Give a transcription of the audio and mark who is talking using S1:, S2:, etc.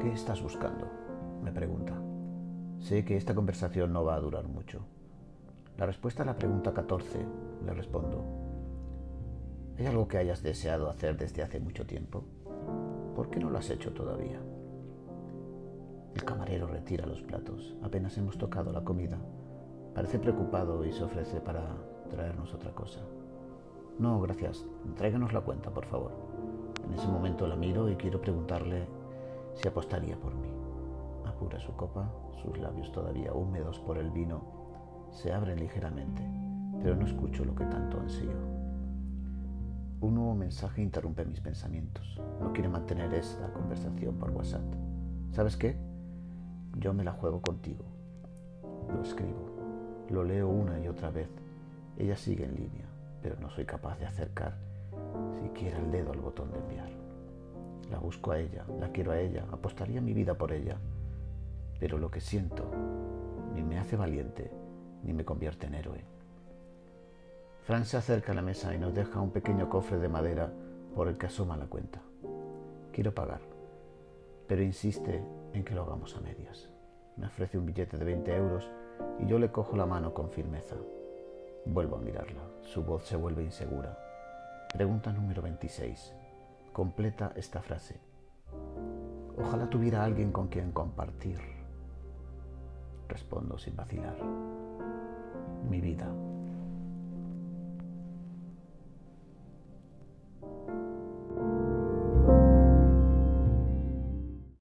S1: ¿Qué estás buscando? me pregunta. Sé que esta conversación no va a durar mucho. La respuesta a la pregunta 14 le respondo. ¿Hay algo que hayas deseado hacer desde hace mucho tiempo? ¿Por qué no lo has hecho todavía? El camarero retira los platos. Apenas hemos tocado la comida. Parece preocupado y se ofrece para traernos otra cosa. No, gracias. Tráiganos la cuenta, por favor. En ese momento la miro y quiero preguntarle si apostaría por mí. Apura su copa, sus labios todavía húmedos por el vino se abren ligeramente, pero no escucho lo que tanto ansío. Un nuevo mensaje interrumpe mis pensamientos. No quiere mantener esta conversación por WhatsApp. ¿Sabes qué? Yo me la juego contigo. Lo escribo. Lo leo una y otra vez. Ella sigue en línea, pero no soy capaz de acercar siquiera el dedo al botón de enviar. La busco a ella, la quiero a ella, apostaría mi vida por ella, pero lo que siento ni me hace valiente ni me convierte en héroe. Fran se acerca a la mesa y nos deja un pequeño cofre de madera por el que asoma la cuenta. Quiero pagar, pero insiste en que lo hagamos a medias. Me ofrece un billete de 20 euros y yo le cojo la mano con firmeza. Vuelvo a mirarla. Su voz se vuelve insegura. Pregunta número 26. Completa esta frase. Ojalá tuviera alguien con quien compartir. Respondo sin vacilar. Mi vida.